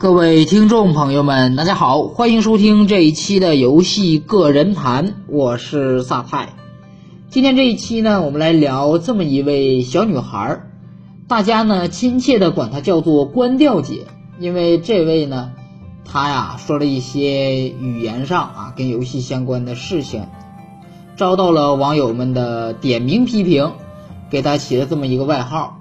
各位听众朋友们，大家好，欢迎收听这一期的游戏个人谈，我是萨泰。今天这一期呢，我们来聊这么一位小女孩，大家呢亲切的管她叫做关调姐，因为这位呢，她呀说了一些语言上啊跟游戏相关的事情，遭到了网友们的点名批评，给她起了这么一个外号。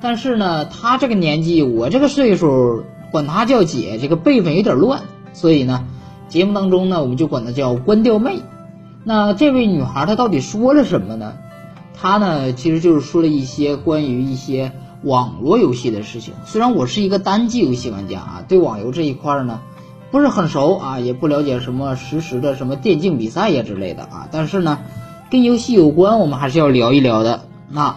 但是呢，她这个年纪，我这个岁数。管她叫姐，这个辈分有点乱，所以呢，节目当中呢，我们就管她叫关掉妹。那这位女孩她到底说了什么呢？她呢，其实就是说了一些关于一些网络游戏的事情。虽然我是一个单机游戏玩家啊，对网游这一块呢不是很熟啊，也不了解什么实时的什么电竞比赛呀之类的啊，但是呢，跟游戏有关，我们还是要聊一聊的。那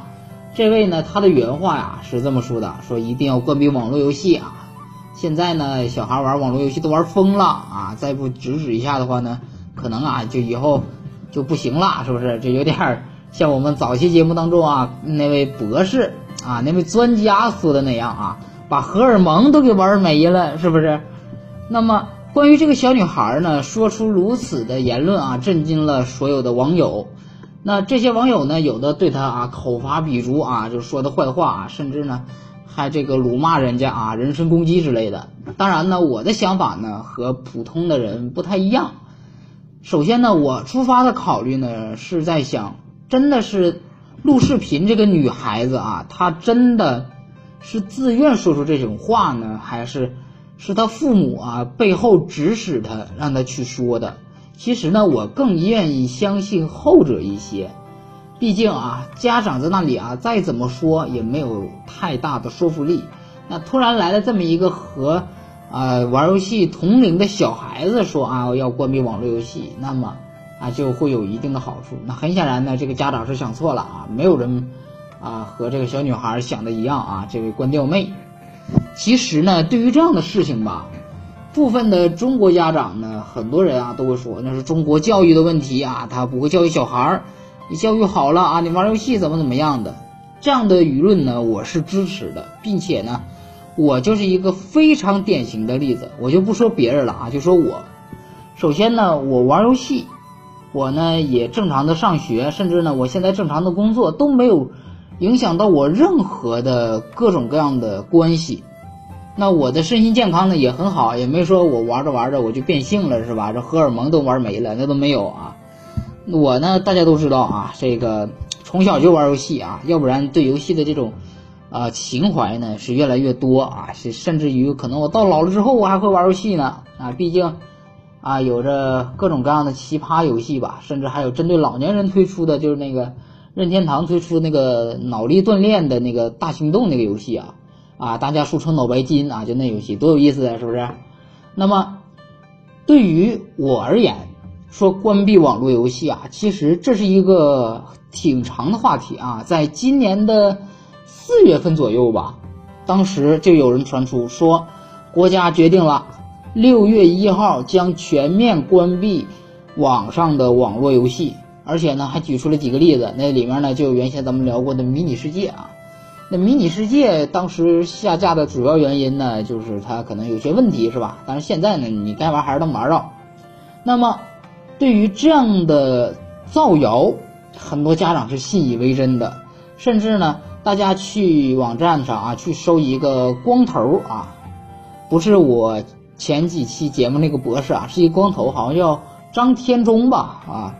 这位呢，她的原话呀是这么说的：说一定要关闭网络游戏啊。现在呢，小孩玩网络游戏都玩疯了啊！再不制止一下的话呢，可能啊，就以后就不行了，是不是？这有点像我们早期节目当中啊，那位博士啊，那位专家说的那样啊，把荷尔蒙都给玩没了，是不是？那么，关于这个小女孩呢，说出如此的言论啊，震惊了所有的网友。那这些网友呢，有的对她啊口伐笔诛啊，就说的坏话啊，甚至呢。还这个辱骂人家啊，人身攻击之类的。当然呢，我的想法呢和普通的人不太一样。首先呢，我出发的考虑呢是在想，真的是录视频这个女孩子啊，她真的是自愿说出这种话呢，还是是她父母啊背后指使她让她去说的？其实呢，我更愿意相信后者一些。毕竟啊，家长在那里啊，再怎么说也没有太大的说服力。那突然来了这么一个和，呃，玩游戏同龄的小孩子说啊，要关闭网络游戏，那么啊就会有一定的好处。那很显然呢，这个家长是想错了啊，没有人啊和这个小女孩想的一样啊。这位关掉妹，其实呢，对于这样的事情吧，部分的中国家长呢，很多人啊都会说那是中国教育的问题啊，他不会教育小孩儿。你教育好了啊，你玩游戏怎么怎么样的？这样的舆论呢，我是支持的，并且呢，我就是一个非常典型的例子。我就不说别人了啊，就说我。首先呢，我玩游戏，我呢也正常的上学，甚至呢，我现在正常的工作都没有影响到我任何的各种各样的关系。那我的身心健康呢也很好，也没说我玩着玩着我就变性了，是吧？这荷尔蒙都玩没了，那都没有啊。我呢，大家都知道啊，这个从小就玩游戏啊，要不然对游戏的这种，啊情怀呢是越来越多啊，是甚至于可能我到老了之后我还会玩游戏呢啊，毕竟啊有着各种各样的奇葩游戏吧，甚至还有针对老年人推出的，就是那个任天堂推出那个脑力锻炼的那个大行动那个游戏啊，啊大家俗称脑白金啊，就那游戏多有意思啊，是不是？那么对于我而言。说关闭网络游戏啊，其实这是一个挺长的话题啊。在今年的四月份左右吧，当时就有人传出说，国家决定了六月一号将全面关闭网上的网络游戏，而且呢还举出了几个例子，那里面呢就有原先咱们聊过的迷你世界啊。那迷你世界当时下架的主要原因呢，就是它可能有些问题，是吧？但是现在呢，你该玩还是能玩到。那么。对于这样的造谣，很多家长是信以为真的，甚至呢，大家去网站上啊，去搜一个光头啊，不是我前几期节目那个博士啊，是一光头，好像叫张天中吧啊，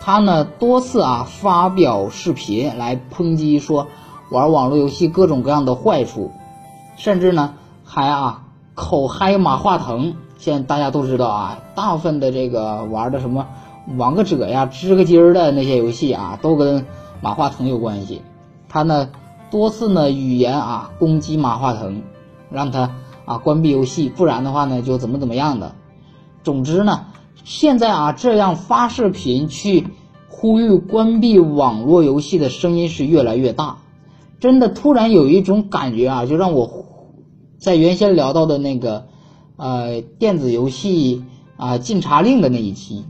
他呢多次啊发表视频来抨击说玩网络游戏各种各样的坏处，甚至呢还啊口嗨马化腾。现在大家都知道啊，大部分的这个玩的什么王个者呀、织个筋儿的那些游戏啊，都跟马化腾有关系。他呢多次呢语言啊攻击马化腾，让他啊关闭游戏，不然的话呢就怎么怎么样的。总之呢，现在啊这样发视频去呼吁关闭网络游戏的声音是越来越大。真的突然有一种感觉啊，就让我在原先聊到的那个。呃，电子游戏啊，禁查令的那一期，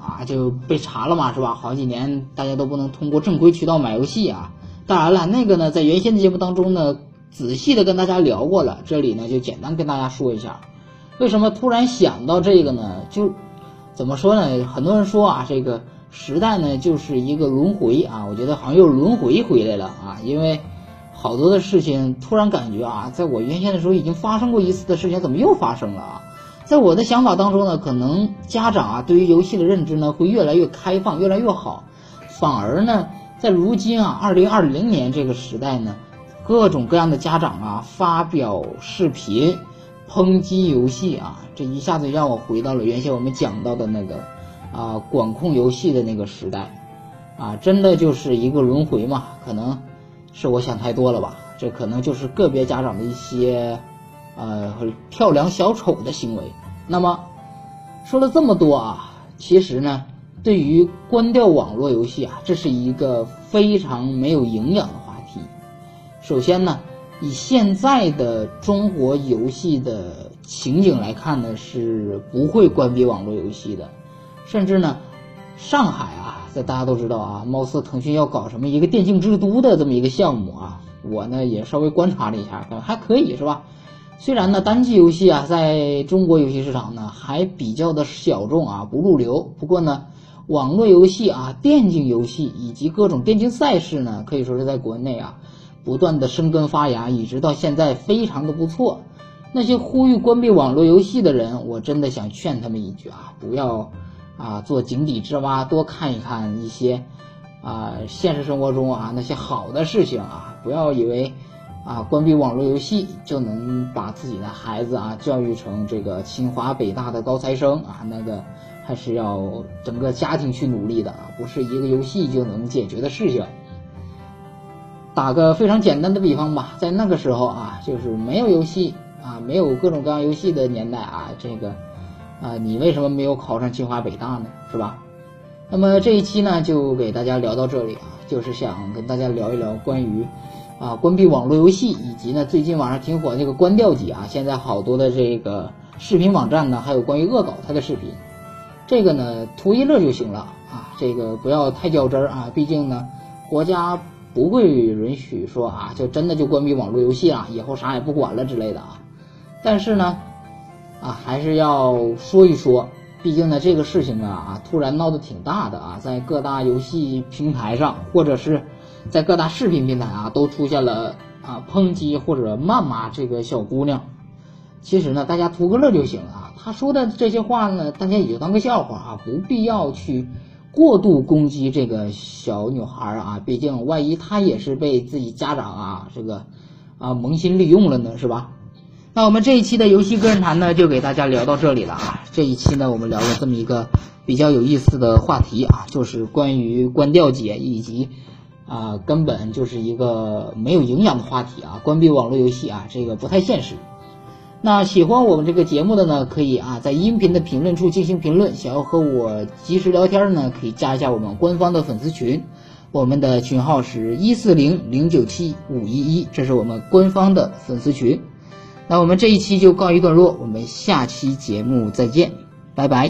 啊就被查了嘛，是吧？好几年大家都不能通过正规渠道买游戏啊。当然了，那个呢，在原先的节目当中呢，仔细的跟大家聊过了，这里呢就简单跟大家说一下，为什么突然想到这个呢？就怎么说呢？很多人说啊，这个时代呢就是一个轮回啊，我觉得好像又轮回回来了啊，因为好多的事情突然感觉啊，在我原先的时候已经发生过一次的事情，怎么又发生了啊？在我的想法当中呢，可能家长啊对于游戏的认知呢会越来越开放，越来越好，反而呢，在如今啊二零二零年这个时代呢，各种各样的家长啊发表视频抨击游戏啊，这一下子让我回到了原先我们讲到的那个啊管控游戏的那个时代，啊，真的就是一个轮回嘛？可能是我想太多了吧？这可能就是个别家长的一些。呃，跳梁小丑的行为。那么说了这么多啊，其实呢，对于关掉网络游戏啊，这是一个非常没有营养的话题。首先呢，以现在的中国游戏的情景来看呢，是不会关闭网络游戏的。甚至呢，上海啊，大家都知道啊，貌似腾讯要搞什么一个电竞之都的这么一个项目啊，我呢也稍微观察了一下，还可以是吧？虽然呢，单机游戏啊，在中国游戏市场呢还比较的小众啊，不入流。不过呢，网络游戏啊、电竞游戏以及各种电竞赛事呢，可以说是在国内啊，不断的生根发芽，一直到现在非常的不错。那些呼吁关闭网络游戏的人，我真的想劝他们一句啊，不要啊做井底之蛙，多看一看一些啊现实生活中啊那些好的事情啊，不要以为。啊，关闭网络游戏就能把自己的孩子啊教育成这个清华北大的高材生啊？那个还是要整个家庭去努力的啊，不是一个游戏就能解决的事情。打个非常简单的比方吧，在那个时候啊，就是没有游戏啊，没有各种各样游戏的年代啊，这个啊，你为什么没有考上清华北大呢？是吧？那么这一期呢，就给大家聊到这里啊，就是想跟大家聊一聊关于。啊，关闭网络游戏，以及呢，最近网上挺火这个关掉机啊，现在好多的这个视频网站呢，还有关于恶搞它的视频，这个呢图一乐就行了啊，这个不要太较真儿啊，毕竟呢，国家不会允许说啊，就真的就关闭网络游戏啊，以后啥也不管了之类的啊，但是呢，啊还是要说一说，毕竟呢这个事情啊啊突然闹得挺大的啊，在各大游戏平台上或者是。在各大视频平台啊，都出现了啊抨击或者谩骂这个小姑娘。其实呢，大家图个乐就行了啊。她说的这些话呢，大家也就当个笑话啊，不必要去过度攻击这个小女孩啊。毕竟万一她也是被自己家长啊这个啊萌新利用了呢，是吧？那我们这一期的游戏个人谈呢，就给大家聊到这里了啊。这一期呢，我们聊了这么一个比较有意思的话题啊，就是关于关掉解以及。啊，根本就是一个没有营养的话题啊！关闭网络游戏啊，这个不太现实。那喜欢我们这个节目的呢，可以啊在音频的评论处进行评论。想要和我及时聊天呢，可以加一下我们官方的粉丝群，我们的群号是一四零零九七五一一，这是我们官方的粉丝群。那我们这一期就告一段落，我们下期节目再见，拜拜。